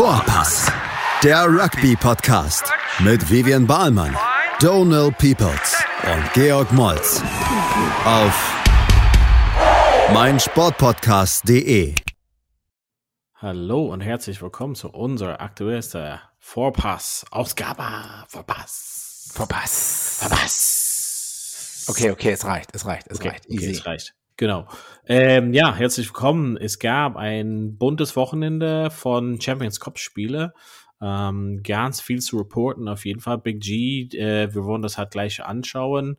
Vorpass, der Rugby-Podcast mit Vivian Bahlmann, Donal Peoples und Georg Moltz auf meinsportpodcast.de. Hallo und herzlich willkommen zu unserer aktuellsten Vorpass-Ausgabe. Vorpass. Vorpass. Vorpass. Okay, okay, es reicht, es reicht, es Okay, reicht. okay, Easy. es reicht. Genau. Ähm, ja, herzlich willkommen. Es gab ein buntes Wochenende von Champions Cup Spiele. Ähm, ganz viel zu reporten, auf jeden Fall. Big G, äh, wir wollen das halt gleich anschauen.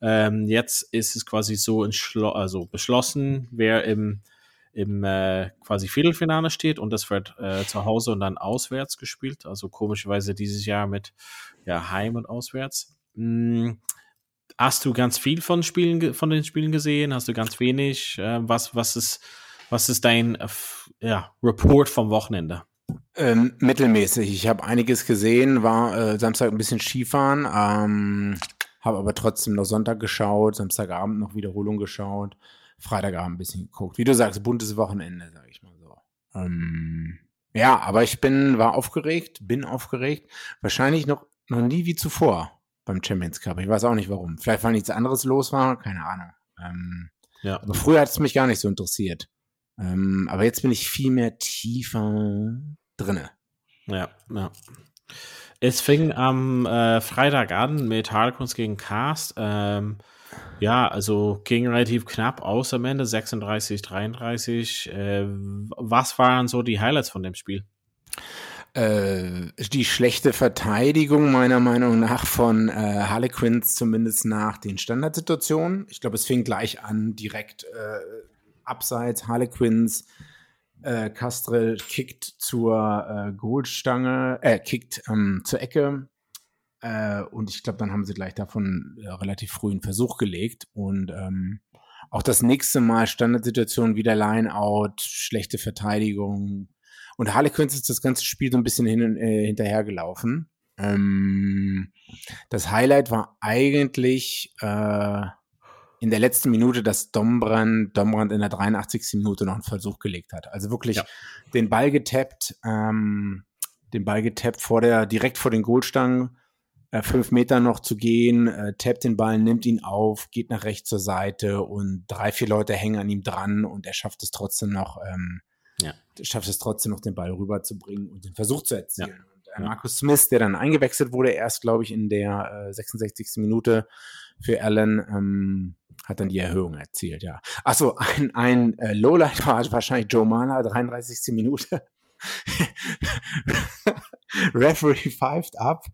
Ähm, jetzt ist es quasi so also beschlossen, wer im, im äh, quasi Viertelfinale steht und das wird äh, zu Hause und dann auswärts gespielt. Also komischerweise dieses Jahr mit ja, Heim und auswärts. Mm, Hast du ganz viel von Spielen von den Spielen gesehen? Hast du ganz wenig? Äh, was was ist was ist dein ja, Report vom Wochenende? Ähm, mittelmäßig. Ich habe einiges gesehen, war äh, Samstag ein bisschen Skifahren, ähm, habe aber trotzdem noch Sonntag geschaut, Samstagabend noch Wiederholung geschaut, Freitagabend ein bisschen geguckt. Wie du sagst, buntes Wochenende, sage ich mal so. Ähm, ja, aber ich bin, war aufgeregt, bin aufgeregt. Wahrscheinlich noch, noch nie wie zuvor beim Champions Cup. Ich weiß auch nicht warum. Vielleicht, weil nichts anderes los war, keine Ahnung. Ähm, Ja, Aber früher hat es mich gar nicht so interessiert. Ähm, aber jetzt bin ich viel mehr tiefer drinne. ja, ja. Es fing am äh, Freitag an mit Harlequins gegen Cast. Ähm, ja, also ging relativ knapp aus am Ende, 36, 33. Äh, was waren so die Highlights von dem Spiel? Äh, die schlechte Verteidigung meiner Meinung nach von äh, Harlequins zumindest nach den Standardsituationen. Ich glaube, es fing gleich an, direkt äh, abseits Harlequins. Äh, Castrell kickt zur äh, Goalstange, äh, kickt ähm, zur Ecke. Äh, und ich glaube, dann haben sie gleich davon relativ früh einen Versuch gelegt. Und ähm, auch das nächste Mal Standardsituation wieder Lineout, schlechte Verteidigung. Und Harlequins ist das ganze Spiel so ein bisschen hin, äh, hinterhergelaufen. Ähm, das Highlight war eigentlich äh, in der letzten Minute, dass Dombrand, Dombrand in der 83. Minute noch einen Versuch gelegt hat. Also wirklich Ja. den Ball getappt, ähm, den Ball getappt vor der, direkt vor den Goalstangen, äh, fünf Meter noch zu gehen, äh, tappt den Ball, nimmt ihn auf, geht nach rechts zur Seite und drei, vier Leute hängen an ihm dran und er schafft es trotzdem noch, ähm, Ja. schafft es trotzdem noch, den Ball rüberzubringen und den Versuch zu erzielen. Und, äh, Ja. Markus Smith, der dann eingewechselt wurde, erst, glaube ich, in der äh, 66. Minute für Allen, ähm, hat dann die Erhöhung erzielt, ja. Achso, ein, ein äh, Lowlight war wahrscheinlich Joe Mahler, 33. Minute. Referee pfeift ab,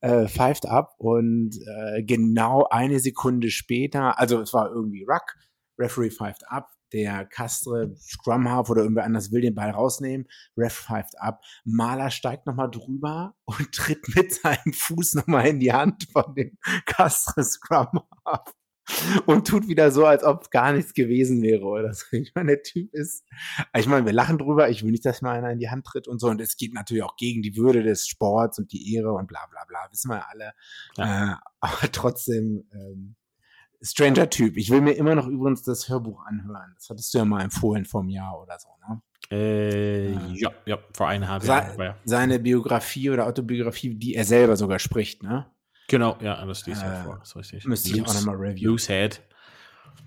äh, pfeift ab und äh, genau eine Sekunde später, also es war irgendwie Ruck, Referee pfeift ab, der Castre, Scrum Half oder irgendwer anders will den Ball rausnehmen, Ref pfeift ab, Mahler steigt nochmal drüber und tritt mit seinem Fuß nochmal in die Hand von dem Castre Scrum Half und tut wieder so, als ob gar nichts gewesen wäre oder so. Ich meine, der Typ ist, ich meine, wir lachen drüber, ich will nicht, dass mir einer in die Hand tritt und so und es geht natürlich auch gegen die Würde des Sports und die Ehre und bla bla bla, wissen wir alle. Ja. Äh, aber trotzdem, ähm, Stranger Typ. Ich will mir immer noch übrigens das Hörbuch anhören. Das hattest du ja mal empfohlen vor einem Jahr oder so, ne? Äh, Ja. ja, ja, vor eineinhalb Se Jahren. Ja. Seine Biografie oder Autobiografie, die er selber sogar spricht, ne? Genau, ja, das liest ja Äh, vor, das ist richtig. müsste ich auch noch mal reviewen. Loose Head.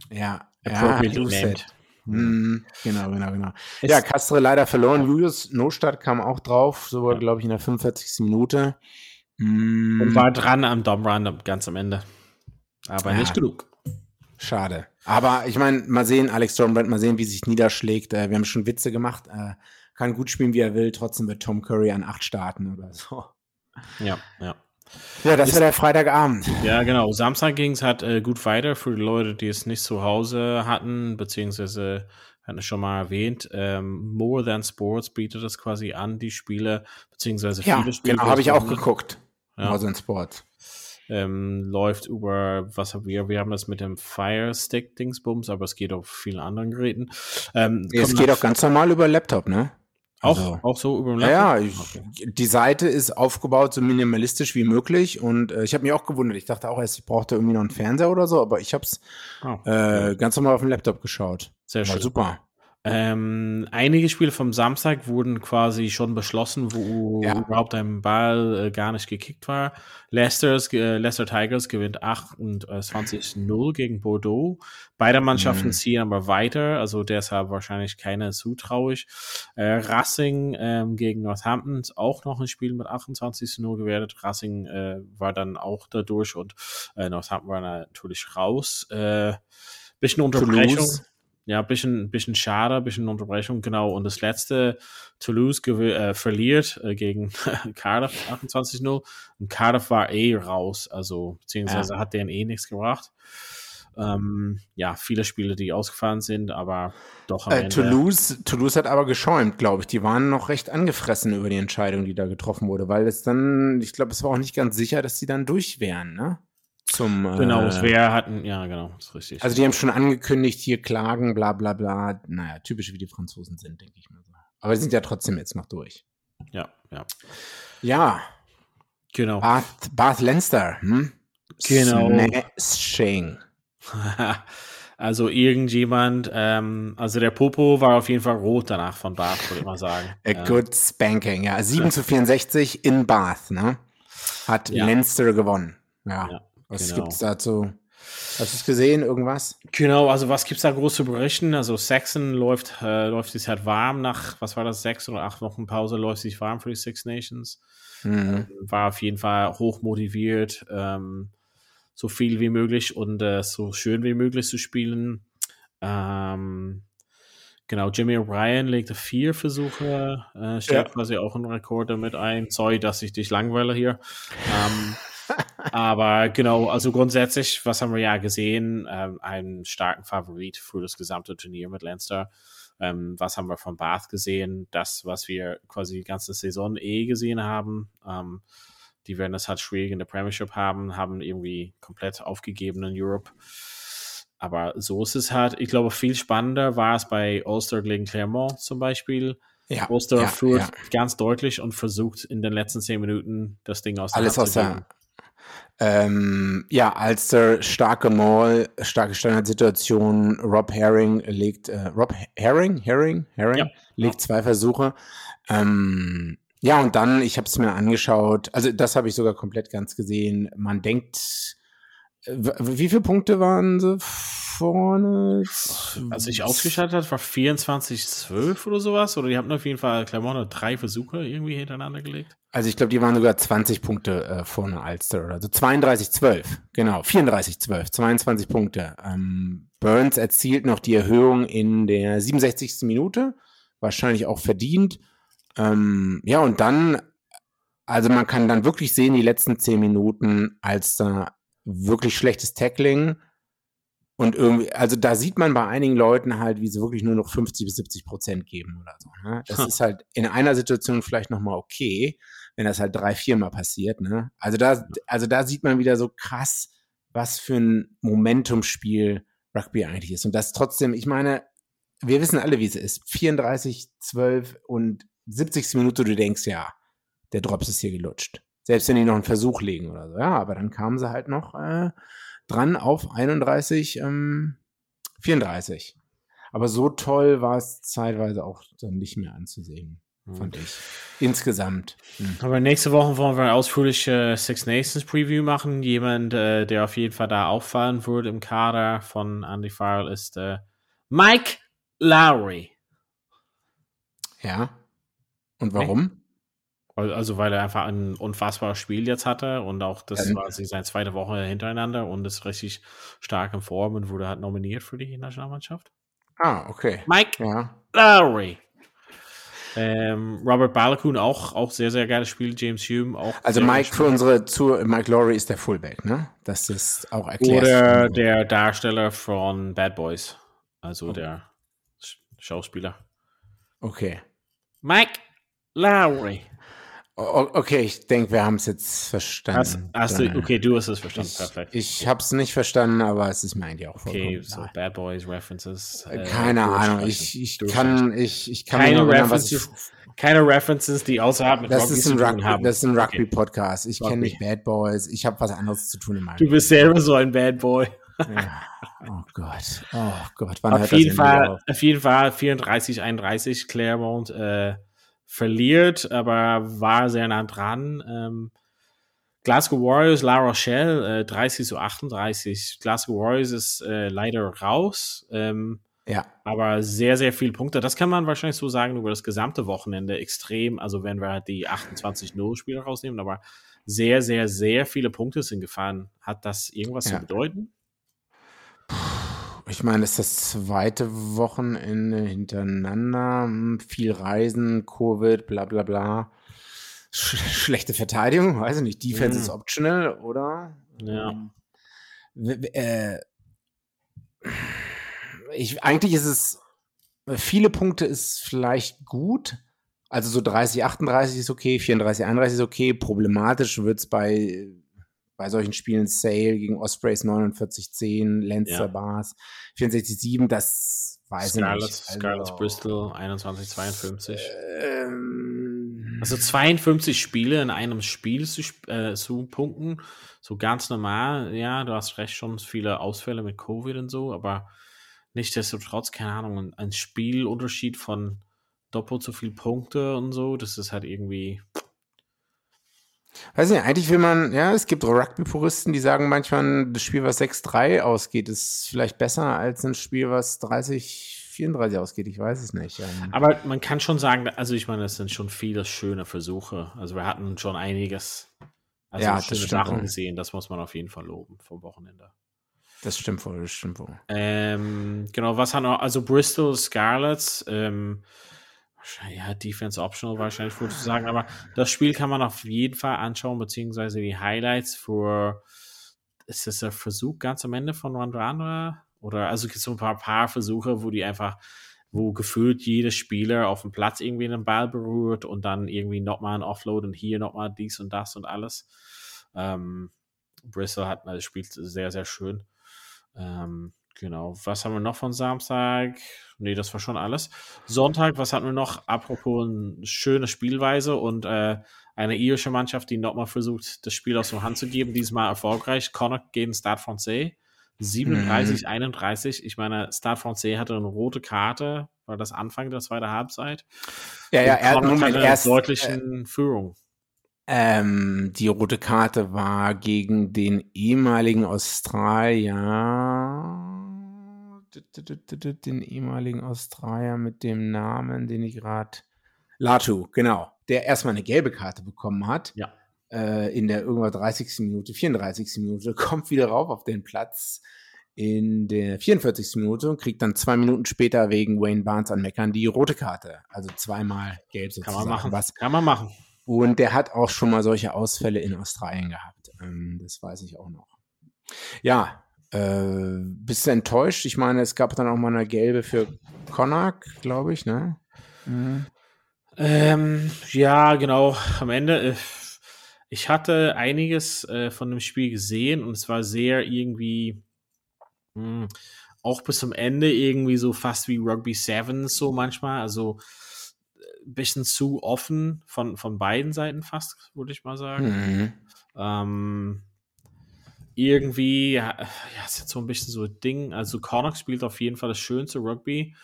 Ja. Ja, Appropriately Lucid. named. Mhm, genau, genau, genau. Es- ja, Castre leider verloren. Julius Nostadt kam auch drauf, sogar, Ja. glaube ich, in der 45. Minute. Mm, Und war dran am Dom Run ganz am Ende. Aber Ja. nicht genug. Schade. Aber ich meine, mal sehen, Alex Dornbrand, mal sehen, wie sich niederschlägt. Äh, wir haben schon Witze gemacht. Äh, kann gut spielen, wie er will. Trotzdem wird Tom Curry an acht starten oder so. Ja, ja. Ja, das war der Freitagabend. Ja, genau. Samstag ging es halt äh, gut weiter für die Leute, die es nicht zu Hause hatten, beziehungsweise hatten es schon mal erwähnt. Ähm, More Than Sports bietet das quasi an, die Spiele, beziehungsweise Ja, viele Spiele. genau, habe ich auch geguckt. Ja. Northern Sport. Ähm, läuft über, was haben wir? Wir haben das mit dem Fire Stick Dingsbums, aber es geht auf vielen anderen Geräten. Ähm, Es geht auch ganz normal über Laptop, ne? auch, also- auch so über den Ja, ja, Laptop? ich, Okay. die Seite ist aufgebaut so minimalistisch wie möglich und äh, ich habe mich auch gewundert. Ich dachte auch erst, ich brauchte irgendwie noch einen Fernseher oder so, aber ich habe es Ah, äh, ganz normal auf dem Laptop geschaut. sehr War schön. super. Ähm, einige Spiele vom Samstag wurden quasi schon beschlossen, wo ja. überhaupt ein Ball äh, gar nicht gekickt war. Leicester's, äh, Leicester Tigers gewinnt 28-0 gegen Bordeaux. Beide Mannschaften mhm. ziehen aber weiter, also deshalb wahrscheinlich keine zutrauisch. Äh, Racing ähm, gegen Northampton auch noch ein Spiel mit 28-0 gewertet. Racing äh, war dann auch dadurch und äh, Northampton war natürlich raus. Äh, bisschen Unterbrechung. Toulouse ja, bisschen, bisschen schade, bisschen Unterbrechung, genau. Und das letzte, Toulouse äh, verliert äh, gegen Cardiff 28-0. Und Cardiff war eh raus, also beziehungsweise ja. hat denen eh nichts gebracht. Ähm, ja, viele Spiele, die ausgefallen sind, aber doch am äh, Ende. Toulouse, Toulouse hat aber geschäumt, glaube ich. Die waren noch recht angefressen über die Entscheidung, die da getroffen wurde, weil es dann, ich glaube, es war auch nicht ganz sicher, dass sie dann durch wären, ne? Zum. Genau, äh, wer hatten, ja, genau, ist richtig. Also die haben schon angekündigt, hier klagen, bla bla bla. Naja, typisch wie die Franzosen sind, denke ich mal so. Aber die sind ja trotzdem jetzt noch durch. Ja, ja. Ja. Genau. Bath, Bath Leinster, hm? Genau. Smashing. also irgendjemand, ähm, also der Popo war auf jeden Fall rot danach von Bath, würde ich mal sagen. A good spanking, ja. 7 zu 64 in Bath, ne? Hat ja. Leinster gewonnen. Ja. ja. Was genau. gibt's dazu? Hast du es gesehen, irgendwas? Genau, also was gibt es da groß zu berichten? Also Saxon läuft, äh, läuft sich halt warm nach, was war das, sechs oder acht Wochen Pause, läuft sich warm für die Six Nations. Mhm. Ähm, war auf jeden Fall hoch motiviert, ähm, so viel wie möglich und äh, so schön wie möglich zu spielen. Ähm, genau, Jimmy O'Brien legte vier Versuche, äh, stellt ja. quasi auch einen Rekord damit ein. Sorry, dass ich dich langweile hier. Aber genau, also grundsätzlich, was haben wir ja gesehen? Ähm, einen starken Favorit für das gesamte Turnier mit Leinster. Ähm, was haben wir von Bath gesehen? Das, was wir quasi die ganze Saison eh gesehen haben. Ähm, die werden es halt schwierig in der Premiership haben, haben irgendwie komplett aufgegeben in Europe. Aber so ist es halt. Ich glaube, viel spannender war es bei Ulster gegen Clermont zum Beispiel. Ja, Ulster ja, führt ja. ganz deutlich und versucht in den letzten zehn Minuten das Ding aus der Alles aus der, ähm, ja, als der starke Maul, starke Standardsituation, Rob Herring legt, äh, Rob Herring, Herring, Herring, ja. legt zwei Versuche. Ähm, ja, und dann, ich habe es mir angeschaut, also das habe ich sogar komplett ganz gesehen. Man denkt, wie viele Punkte waren sie vorne? Als ich ausgeschaltet hat, war 24-12 oder sowas. Oder die haben auf jeden Fall Clermont drei Versuche irgendwie hintereinander gelegt. Also ich glaube, die waren sogar 20 Punkte äh, vorne Alster oder so. 32-12, genau. 34-12, 22 Punkte. Ähm, Burns erzielt noch die Erhöhung in der 67. Minute. Wahrscheinlich auch verdient. Ähm, ja, und dann, also man kann dann wirklich sehen, die letzten 10 Minuten, Alster wirklich schlechtes Tackling. Und irgendwie, also da sieht man bei einigen Leuten halt, wie sie wirklich nur noch 50 bis 70 Prozent geben oder so. Ne? Das ist halt in einer Situation vielleicht nochmal okay, wenn das halt drei, viermal passiert. Ne? Also da, also da sieht man wieder so krass, was für ein Momentumspiel Rugby eigentlich ist. Und das trotzdem, ich meine, wir wissen alle, wie es ist. 34, 12 und 70. Minute, du denkst, ja, der Drops ist hier gelutscht. Selbst wenn die noch einen Versuch legen oder so. Ja, aber dann kamen sie halt noch äh, dran auf 31, ähm, 34. Aber so toll war es zeitweise auch dann nicht mehr anzusehen, mhm. fand ich. Insgesamt. Mhm. Aber nächste Woche wollen wir eine ausführliche Six Nations Preview machen. Jemand, äh, der auf jeden Fall da auffallen würde im Kader von Andy Farrell ist äh, Mike Lowry. Ja. Und warum? Also weil er einfach ein unfassbares Spiel jetzt hatte und auch das ähm, war seine zweite Woche hintereinander und ist richtig stark in Form und wurde halt nominiert für die Nationalmannschaft. Ah, okay. Mike ja. Lowry. Ähm, Robert Balakun auch, auch sehr, sehr geiles Spiel. James Hume auch. Also Mike für unsere zu Mike Lowry ist der Fullback, ne? Das ist auch erklärt. Oder der Darsteller von Bad Boys. Also oh. der Schauspieler. Okay. Mike Lowry. Okay, ich denke, wir haben es jetzt verstanden. Hast, hast du, okay, du hast es verstanden, ich, perfekt. Ich habe es nicht verstanden, aber es ist mir eigentlich auch vollkommen Okay, so Bad Boys References. Äh, keine Ahnung, ich, ich kann, ich, ich kann keine References, keine References, die außerhalb mit das Rugby ist ein Rugby, haben. Das ist ein Rugby-Podcast. Ich kenne nicht Bad Boys. Ich habe was anderes zu tun in meinem Du bist selber so ein Bad Boy. ja. Oh Gott, oh Gott. Wann auf, jeden Fall, auf jeden Fall 34, 31 Claremont äh, verliert, aber war sehr nah dran. Ähm, Glasgow Warriors, La Rochelle, äh, 30 zu 38. Glasgow Warriors ist äh, leider raus. Ähm, ja. Aber sehr, sehr viele Punkte. Das kann man wahrscheinlich so sagen über das gesamte Wochenende extrem. Also wenn wir halt die 28-0-Spiele rausnehmen, aber sehr, sehr, sehr viele Punkte sind gefahren. Hat das irgendwas ja. zu bedeuten? Ich meine, es ist das zweite Wochenende hintereinander. Hm, viel Reisen, Covid, bla bla bla. Sch schlechte Verteidigung, weiß ich nicht. Defense mhm. ist optional, oder? Ja. Ähm, äh, ich, eigentlich ist es, viele Punkte ist vielleicht gut. Also so 30, 38 ist okay, 34, 31 ist okay. Problematisch wird es bei, bei solchen Spielen Sale gegen Ospreys 49, 10, Lancer ja. Bars 64, 7, das weiß Scarlett, ich nicht. Also, Scarlett Bristol 21, 52. Ähm, also 52 Spiele in einem Spiel zu, äh, zu punkten, so ganz normal. Ja, du hast recht, schon viele Ausfälle mit Covid und so, aber Nichtsdestotrotz, keine Ahnung, ein Spielunterschied von doppelt so viel Punkte und so, das ist halt irgendwie. Weiß nicht, eigentlich will man, ja, es gibt Rugby-Puristen, die sagen manchmal, das Spiel, was 6-3 ausgeht, ist vielleicht besser als ein Spiel, was 30, 34 ausgeht. Ich weiß es nicht. Ähm. Aber man kann schon sagen, also ich meine, es sind schon viele schöne Versuche. Also wir hatten schon einiges, also ja, schöne Sachen gesehen, das muss man auf jeden Fall loben vom Wochenende. Das stimmt wohl, das stimmt wohl. Ähm, genau, was hat noch, also Bristol Scarlets, ähm, ja, Defense Optional wahrscheinlich würde ich sagen, aber das Spiel kann man auf jeden Fall anschauen, beziehungsweise die Highlights für, ist das der Versuch ganz am Ende von Randra? Oder, also gibt es so ein paar, paar Versuche, wo die einfach, wo gefühlt jeder Spieler auf dem Platz irgendwie einen Ball berührt und dann irgendwie nochmal ein Offload und hier nochmal dies und das und alles. Ähm, Bristol hat, also spielt sehr, sehr schön. Ähm, genau. Was haben wir noch von Samstag? Nee, das war schon alles. Sonntag, was hatten wir noch? Apropos eine schöne Spielweise und äh, eine irische Mannschaft, die nochmal versucht, das Spiel aus der Hand zu geben. Diesmal erfolgreich. Connacht gegen Stade Francais. 37, mhm. 31. Ich meine, Stade Francais hatte eine rote Karte, war das Anfang der zweiten Halbzeit. Ja, ja, er hat eine erst, deutlichen äh, Führung. Ähm, die rote Karte war gegen den ehemaligen Australier, den ehemaligen Australier mit dem Namen, den ich gerade, Latu, genau, der erstmal eine gelbe Karte bekommen hat. Ja. Äh, in der irgendwann 30. Minute, 34. Minute, kommt wieder rauf auf den Platz in der 44. Minute und kriegt dann zwei Minuten später wegen Wayne Barnes an Meckern die rote Karte. Also zweimal gelb sozusagen. Kann man machen. Was, Kann man machen. Und der hat auch schon mal solche Ausfälle in Australien gehabt. Ähm, das weiß ich auch noch. Ja, äh, bist du enttäuscht? Ich meine, es gab dann auch mal eine gelbe für Connacht, glaube ich, ne? Mhm. Ähm, ja, genau. Am Ende, äh, ich hatte einiges äh, von dem Spiel gesehen und es war sehr irgendwie mh, hm, auch bis zum Ende irgendwie so fast wie Rugby Sevens so manchmal. Also bisschen zu offen von, von beiden Seiten fast, würde ich mal sagen. Mhm. Ähm, irgendwie, ja, ist jetzt so ein bisschen so ein Ding. Also, Connacht spielt auf jeden Fall das schönste Rugby.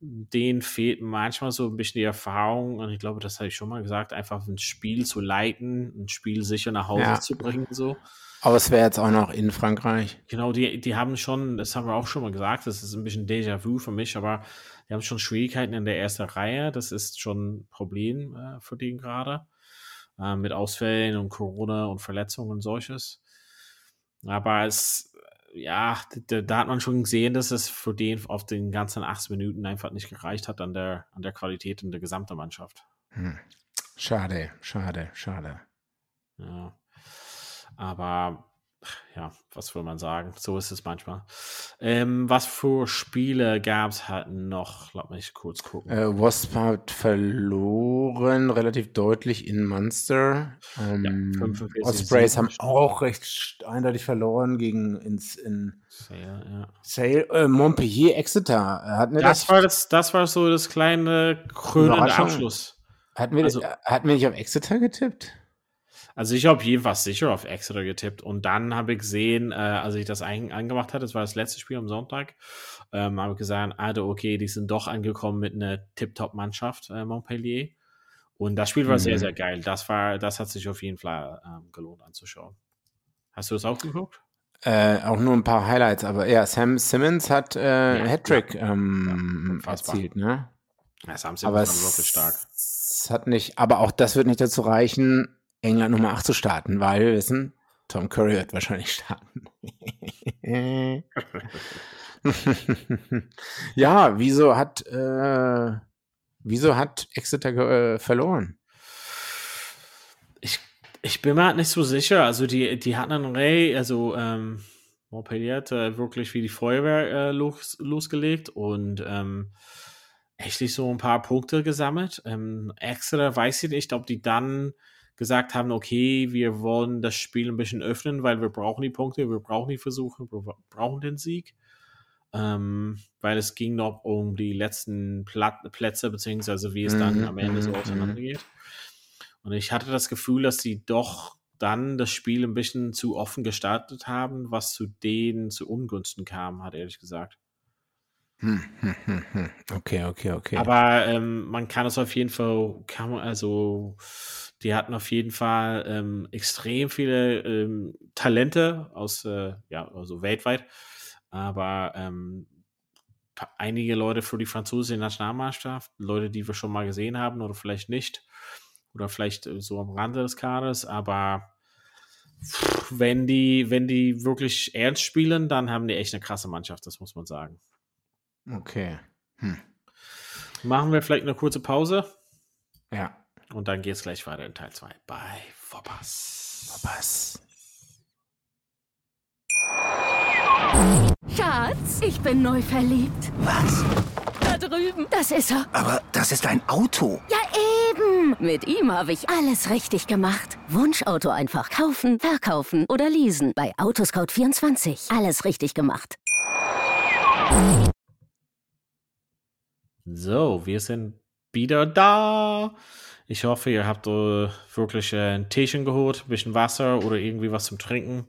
Den fehlt manchmal so ein bisschen die Erfahrung, und ich glaube, das habe ich schon mal gesagt, einfach ein Spiel zu leiten, ein Spiel sicher nach Hause ja. zu bringen. So. Aber es wäre jetzt auch noch in Frankreich. Genau, die, die haben schon, das haben wir auch schon mal gesagt, das ist ein bisschen Déjà-vu für mich, aber die haben schon Schwierigkeiten in der ersten Reihe. Das ist schon ein Problem äh, für den gerade. Äh, mit Ausfällen und Corona und Verletzungen und solches. Aber es, ja, da, da, hat man schon gesehen, dass es für den auf den ganzen acht Minuten einfach nicht gereicht hat an der, an der Qualität in der gesamten Mannschaft. Hm. Schade, schade, schade. Ja. Aber ja, was will man sagen? So ist es manchmal. Ähm, was für Spiele gab es halt noch? Lass mich kurz gucken. Äh, Wasp hat verloren, relativ deutlich in Munster. Ähm, ja, Ospreys haben auch recht eindeutig verloren gegen ins, in Sale, ja. Sale äh, Montpellier, Exeter. Hatten wir das, das, war das, das war so das kleine krönende Abschluss. Hatten wir, also, hatten wir nicht auf Exeter getippt? Also ich habe jedenfalls sicher auf Exeter getippt und dann habe ich gesehen, äh, als ich das ein angemacht hatte, das war das letzte Spiel am Sonntag, ähm, habe ich gesagt, also okay, die sind doch angekommen mit einer Tip-Top-Mannschaft, äh, Montpellier. Und das Spiel war mhm. sehr, sehr geil. Das war, das hat sich auf jeden Fall ähm, gelohnt anzuschauen. Hast du das auch geguckt? Äh, auch nur ein paar Highlights, aber ja, Sam Simmons hat äh, ja, Hattrick ja. ähm, ja, erzielt, ne? Ja, Sam Simmons aber war wirklich stark. Es hat nicht, aber auch das wird nicht dazu reichen, England Nummer 8 zu starten, weil wir wissen, Tom Curry wird wahrscheinlich starten. ja, wieso hat äh, wieso hat Exeter äh, verloren? Ich, ich bin mir halt nicht so sicher. Also die, die hatten einen Ray, also ähm, Montpellier hat äh, wirklich wie die Feuerwehr äh, los, losgelegt und ähm, echt so ein paar Punkte gesammelt. Ähm, Exeter weiß ich nicht, ob die dann gesagt haben, okay, wir wollen das Spiel ein bisschen öffnen, weil wir brauchen die Punkte, wir brauchen die Versuche, wir brauchen den Sieg. Ähm, weil es ging noch um die letzten Plat Plätze, beziehungsweise wie es dann mhm, am Ende so mhm, mhm. auseinandergeht. Und ich hatte das Gefühl, dass sie doch dann das Spiel ein bisschen zu offen gestartet haben, was zu denen zu Ungunsten kam, hat ehrlich gesagt. Hm, hm, hm, okay, okay, okay. Aber ähm, man kann es auf jeden Fall, kann man also die hatten auf jeden Fall ähm, extrem viele ähm, Talente aus, äh, ja, also weltweit. Aber ähm, einige Leute für die französische Nationalmannschaft, Leute, die wir schon mal gesehen haben oder vielleicht nicht. Oder vielleicht äh, so am Rande des Kaders. Aber wenn die, wenn die wirklich ernst spielen, dann haben die echt eine krasse Mannschaft, das muss man sagen. Okay. Hm. Machen wir vielleicht eine kurze Pause? Ja. Und dann geht es gleich weiter in Teil 2 bei Vorpass. Vorpass. Schatz, ich bin neu verliebt. Was? Da drüben. Das ist er. Aber das ist ein Auto. Ja, eben. Mit ihm habe ich alles richtig gemacht. Wunschauto einfach kaufen, verkaufen oder leasen. Bei Autoscout24. Alles richtig gemacht. So, wir sind wieder da. Ich hoffe, ihr habt äh, wirklich äh, ein Teechen geholt, ein bisschen Wasser oder irgendwie was zum Trinken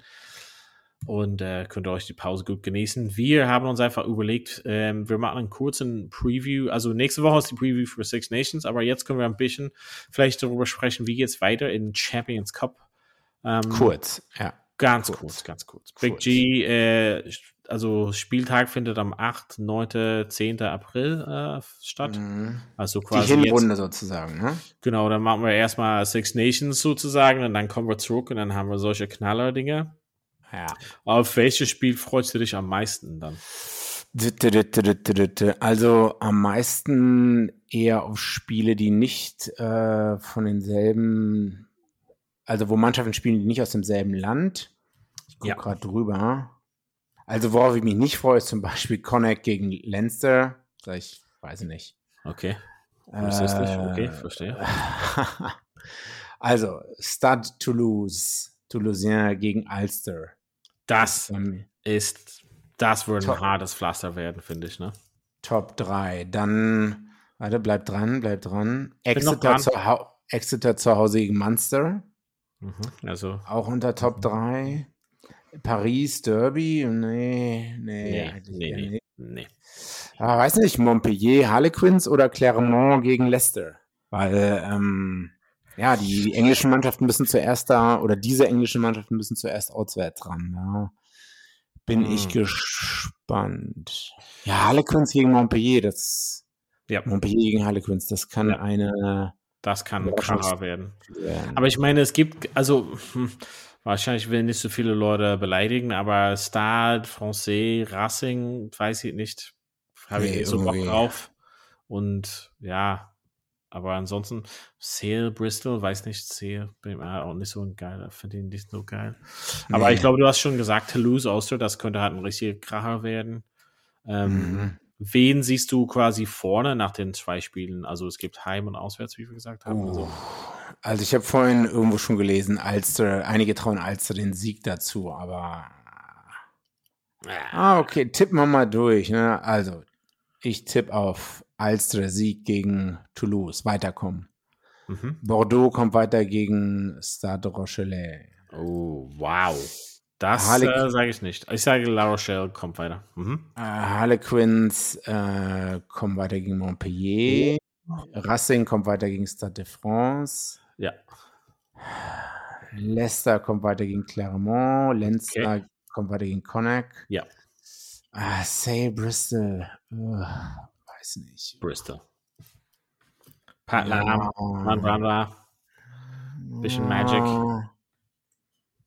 und äh, könnt euch die Pause gut genießen. Wir haben uns einfach überlegt, ähm, wir machen einen kurzen Preview. Also nächste Woche ist die Preview für Six Nations, aber jetzt können wir ein bisschen vielleicht darüber sprechen, wie geht's weiter in Champions Cup. Ähm, kurz, ja. Ganz kurz, kurz ganz kurz. Big kurz. G, äh, also Spieltag findet am 8., 9., 10. April äh, statt. Mhm. Also quasi. Die Hinrunde jetzt, sozusagen, ne? Genau, dann machen wir erstmal Six Nations sozusagen und dann kommen wir zurück und dann haben wir solche Knaller-Dinge. Ja. Auf welches Spiel freust du dich am meisten dann? Also am meisten eher auf Spiele, die nicht äh, von denselben, also wo Mannschaften spielen, die nicht aus demselben Land. Ich gucke ja. gerade drüber. Also worauf ich mich nicht freue, ist zum Beispiel Connect gegen Leinster. Ich weiß nicht. Okay. Äh, okay, verstehe. also, Stade Toulouse, Toulousien gegen Ulster. Das ist, das würde ein hartes Pflaster werden, finde ich, ne? Top 3. Dann, warte, bleib dran, bleib dran. Exeter. Zu, Exeter zu Hause gegen Munster. Mhm, also. Auch unter Top 3. Paris, Derby, nee, nee, nee, nee, nee. nee. Ah, weiß nicht, Montpellier, Harlequins oder Clermont gegen Leicester. Weil, ähm, ja, die, die, englischen Mannschaften müssen zuerst da, oder diese englischen Mannschaften müssen zuerst auswärts ran. Ja. Bin hm. ich gespannt. Ja, Harlequins gegen Montpellier, das. Ja. Montpellier gegen Harlequins, das kann ja. eine. Das kann Kracher werden. werden. Aber ich meine, es gibt, also hm, wahrscheinlich will nicht so viele Leute beleidigen, aber Stade, Francais, Racing, weiß ich nicht, habe ich nee, nicht so Bock drauf. Und ja, aber ansonsten, Sale, Bristol, weiß nicht, Sale, bin auch nicht so ein geiler, finde ihn nicht so geil. Aber nee. ich glaube, du hast schon gesagt, Toulouse, Auster, das könnte halt ein richtiger Kracher werden. Ähm, mhm. Wen siehst du quasi vorne nach den zwei Spielen? Also es gibt Heim- und Auswärts, wie wir gesagt haben. Oh. Also. Also ich habe vorhin irgendwo schon gelesen, Alster, einige trauen Alster den Sieg dazu, aber Ah, okay, tippen wir mal durch. Ne? Also, ich tippe auf Alster Sieg gegen Toulouse. Weiterkommen. Mhm. Bordeaux kommt weiter gegen Stade Rochelet. Oh, wow. Das äh, sage ich nicht. Ich sage, La Rochelle kommt weiter. Mhm. Äh, Harlequins äh, kommen weiter gegen Montpellier. Racing kommt weiter gegen Stade de France. Ja. Leicester kommt weiter gegen Clermont. Leinster Okay. kommt weiter gegen Connacht. Ja. Ah, Say Bristol. Ugh, weiß nicht. Bristol. Pat Ja. Bisschen Magic. Ah,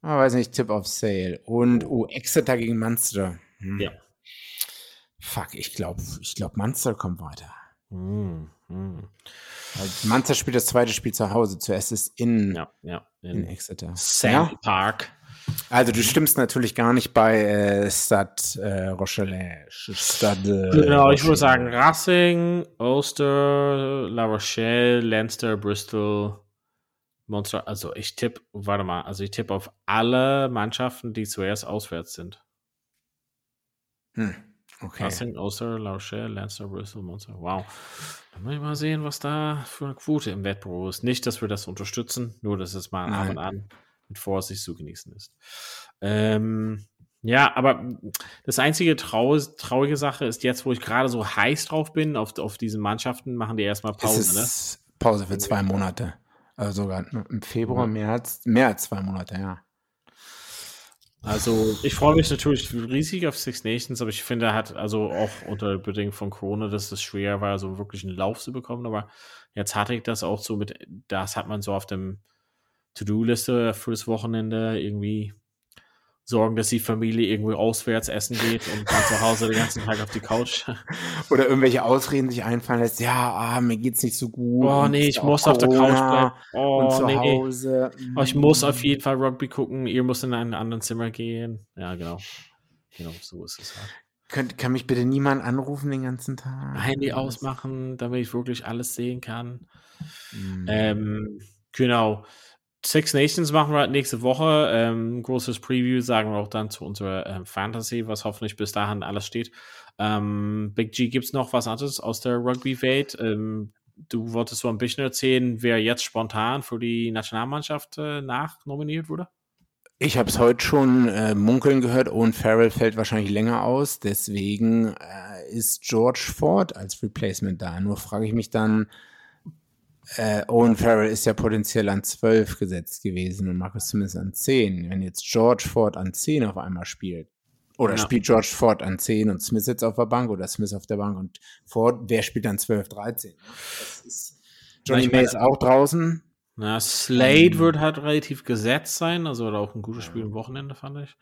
ah, weiß nicht, Tipp auf Sale. Und oh, Exeter gegen Munster. Hm. Ja. Fuck, ich glaube, ich glaub, Munster kommt weiter. Mm, mm. Weil Munster spielt das zweite Spiel zu Hause. Zuerst ist in, Ja, ja. in In Exeter. Sandy Park. Also du stimmst natürlich gar nicht bei äh, Stade äh, Rochelet. Stade, Genau, ich würde sagen Racing, Ulster, La Rochelle, Leinster, Bristol, Monster. Also ich tippe, warte mal, also ich tippe auf alle Mannschaften, die zuerst auswärts sind. Hm, okay. Racing, Ulster, La Rochelle, Leinster, Bristol, Monster. Wow. Dann muss ich mal sehen, was da für eine Quote im Wettbüro ist. Nicht, dass wir das unterstützen, nur dass es mal ab Nein. und an mit Vorsicht zu genießen ist. Ähm, ja, aber das einzige trau traurige Sache ist jetzt, wo ich gerade so heiß drauf bin, auf, auf diese Mannschaften, machen die erstmal Pause, ne? Pause für zwei Monate. Also sogar im Februar, März, mehr als zwei Monate, ja. Also ich freue mich natürlich riesig auf Six Nations, aber ich finde, hat also auch unter Bedingungen von Corona, dass es schwer war, so wirklich einen Lauf zu bekommen. Aber jetzt hatte ich das auch so mit, das hat man so auf dem To-Do-Liste fürs Wochenende irgendwie sorgen, dass die Familie irgendwie auswärts essen geht und dann zu Hause den ganzen Tag auf die Couch. Oder irgendwelche Ausreden sich einfallen lässt, ja, ah, mir geht's nicht so gut. Oh nee, ich muss auf der Couch Corona bleiben. Oh und zu nee. Hause. Oh, ich muss auf jeden Fall Rugby gucken. Ihr müsst in ein anderes Zimmer gehen. Ja, genau. Genau, so ist es halt. Könnt, kann mich bitte niemand anrufen den ganzen Tag? Handy ausmachen, damit ich wirklich alles sehen kann. Hm. Ähm, genau. Six Nations machen wir halt nächste Woche. Ähm, großes Preview sagen wir auch dann zu unserer ähm, Fantasy, was hoffentlich bis dahin alles steht. Ähm, Big G, gibt es noch was anderes aus der Rugby-Welt? Ähm, du wolltest so ein bisschen erzählen, wer jetzt spontan für die Nationalmannschaft äh, nachnominiert wurde? Ich habe es heute schon äh, munkeln gehört. Owen Farrell fällt wahrscheinlich länger aus. Deswegen äh, ist George Ford als Replacement da. Nur frage ich mich dann, äh, Owen Farrell ist ja potenziell an 12 gesetzt gewesen und Marcus Smith an 10. Wenn jetzt George Ford an 10 auf einmal spielt, oder Ja. spielt George Ford an 10 und Smith jetzt auf der Bank oder Smith auf der Bank und Ford, wer spielt dann 12, 13? Das ist, Johnny May ist auch draußen. Na, Slade Ähm. wird halt relativ gesetzt sein, also hat auch ein gutes Spiel am Wochenende, fand ich.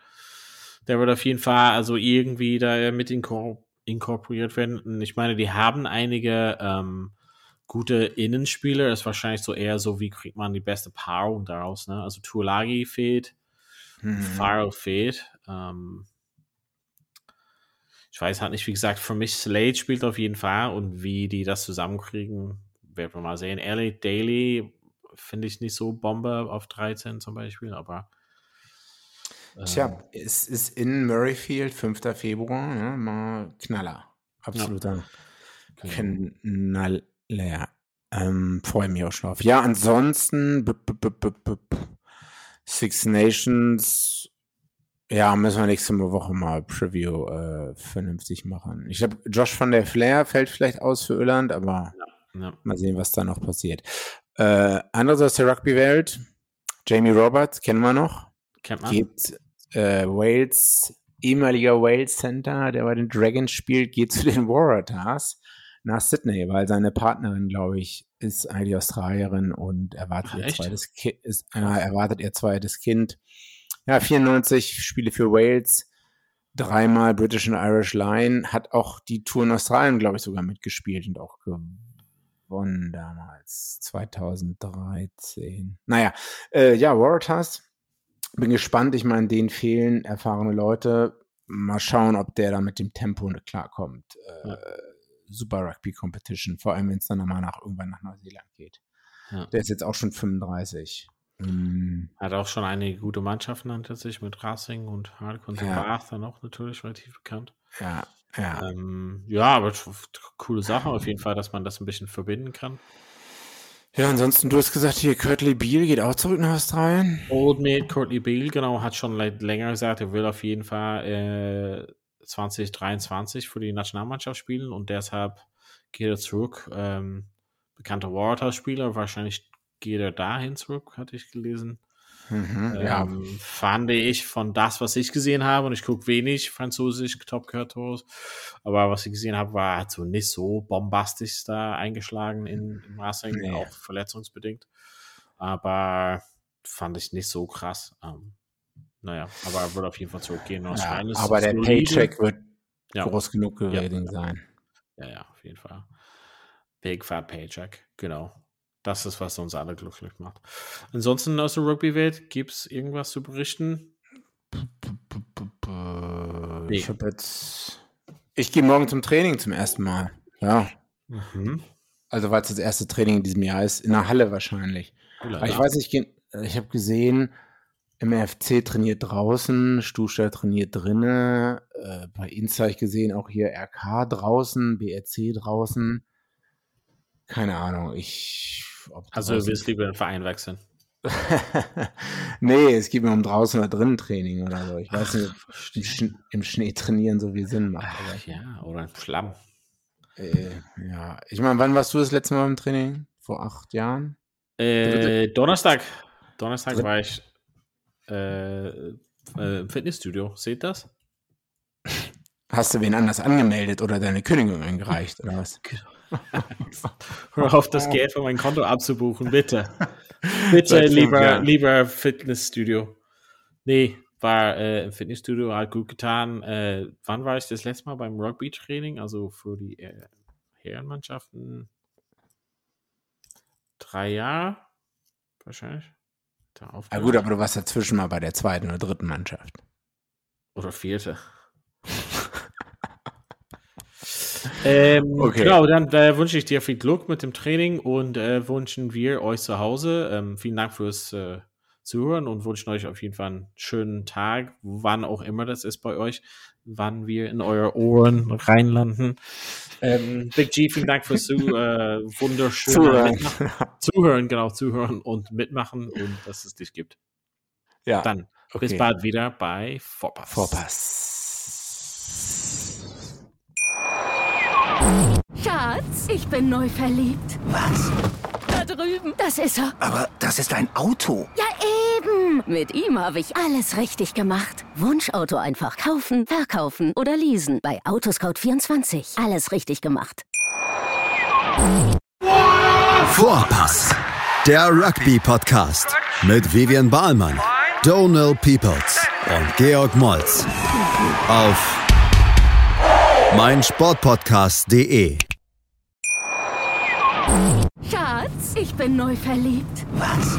Der wird auf jeden Fall also irgendwie da mit inkor inkorporiert werden. Und ich meine, die haben einige ähm, gute Innenspieler. Ist wahrscheinlich so eher so, wie kriegt man die beste Paarung daraus, ne? Also Tuolagi fehlt, Mhm. Farrell fehlt. Ähm, ich weiß halt nicht, wie gesagt, für mich Slade spielt auf jeden Fall und wie die das zusammenkriegen, werden wir mal sehen. Elliot Daly finde ich nicht so Bombe auf 13 zum Beispiel, aber ähm, Tja, es ist in Murrayfield, 5. Februar, ja, mal Knaller. Absoluter genau. Knaller. Ähm, Freue mich auch schon auf. Ja, ansonsten b -b -b -b -b -b Six Nations, ja, müssen wir nächste Woche mal Preview äh, vernünftig machen. Ich glaube, Josh van der Flair fällt vielleicht aus für Irland, aber ja. mal sehen, was da noch passiert. Äh, aus der Rugby-Welt, Jamie Roberts, kennen wir noch kennt man. geht äh, Wales, ehemaliger Wales Center, der bei den Dragons spielt, geht zu den Waratahs nach Sydney, weil seine Partnerin, glaube ich, ist eigentlich Australierin und erwartet, Ach, ihr echt? zweites, Ki ist, äh, erwartet ihr zweites Kind. Ja, 94 Spiele für Wales, dreimal British and Irish Line, hat auch die Tour in Australien, glaube ich, sogar mitgespielt und auch gewonnen damals, 2013. Naja, äh, ja, Waratahs, bin gespannt. Ich meine, denen fehlen erfahrene Leute. Mal schauen, ob der da mit dem Tempo klarkommt. Äh, Ja. Super Rugby Competition, vor allem wenn es dann nochmal nach irgendwann nach Neuseeland geht. Ja. Der ist jetzt auch schon 35. Mm, Hat auch schon einige gute Mannschaften hinter sich mit Racing und Harlequins und. Bath dann auch natürlich relativ bekannt. ja, ja. Ähm, ja, aber coole Sache auf jeden Fall, dass man das ein bisschen verbinden kann. Ja, ansonsten, du hast gesagt, hier Curtly Beal geht auch zurück nach Australien. Old Mate Courtney Beal, genau, hat schon länger gesagt, er will auf jeden Fall äh, 2023 für die Nationalmannschaft spielen und deshalb geht er zurück. Ähm, bekannter Waterspieler, wahrscheinlich geht er dahin zurück, hatte ich gelesen. Mhm, ähm, ja. Fand ich von das, was ich gesehen habe, und ich gucke wenig französisch Top Tours, aber was ich gesehen habe, war halt so nicht so bombastisch da eingeschlagen in, im Racing, Nee. auch verletzungsbedingt. Aber fand ich nicht so krass. Ähm, naja, aber er wird auf jeden Fall zurückgehen. ja aber der solide. Paycheck wird Ja. groß genug gewesen sein. Ja, ja, auf jeden Fall. Big Fat Paycheck, genau. Das ist, was uns alle glücklich macht. Ansonsten aus der Rugby-Welt, gibt es irgendwas zu berichten? Nee. Ich habe jetzt. Ich gehe morgen zum Training zum ersten Mal. Ja. Mhm. Also, weil es das erste Training in diesem Jahr ist, in der Halle wahrscheinlich. Aber ich weiß nicht, gen- ich habe gesehen, MFC trainiert draußen, Stuhlstall trainiert drinnen. Äh, bei Insta ich gesehen, auch hier RK draußen, BRC draußen. Keine Ahnung, ich. ob Also, du willst lieber den Verein wechseln. nee, es geht mir um draußen oder drinnen Training oder so. Ich weiß nicht, ob im, Sch im Schnee trainieren so viel Sinn macht. Aber, Ach ja, oder im Schlamm. äh, ja, ich meine, wann warst du das letzte Mal im Training? Vor acht Jahren? Äh, Donnerstag. Donnerstag Dritt- war ich äh, äh, Fitnessstudio. Seht das? Hast du wen anders angemeldet oder deine Kündigung eingereicht oder was? Hör auf, das Geld von meinem Konto abzubuchen, bitte. Bitte, lieber, Jahren. lieber Fitnessstudio. Nee, war äh, im Fitnessstudio, hat gut getan. Äh, wann war ich das letzte Mal beim Rugby-Training? Also für die äh, Herrenmannschaften? Drei Jahre? Wahrscheinlich. Da aufgehört. gut, aber du warst dazwischen mal bei der zweiten oder dritten Mannschaft. Oder vierte. ähm, Okay. Genau, dann äh, wünsche ich dir viel Glück mit dem Training und äh, wünschen wir euch zu Hause. Ähm, vielen Dank fürs äh, Zuhören und wünschen euch auf jeden Fall einen schönen Tag, wann auch immer das ist bei euch, wann wir in eure Ohren reinlanden. Ähm, Big G, vielen Dank fürs Zu äh, wunderschöne Zuhören. Zuhören, genau, zuhören und mitmachen und dass es dich gibt. ja, Dann bis okay. bald wieder bei Vorpass. Vorpass. Schatz, ich bin neu verliebt. Was? Da drüben. Das ist er. Aber das ist ein Auto. Ja, Mit ihm habe ich alles richtig gemacht. Wunschauto einfach kaufen, verkaufen oder leasen. Bei Autoscout24. Alles richtig gemacht. Vorpass, der Rugby-Podcast mit Vivian Bahlmann, Donal Peoples und Georg Moltz auf meinsportpodcast.de. Schatz, ich bin neu verliebt. Was?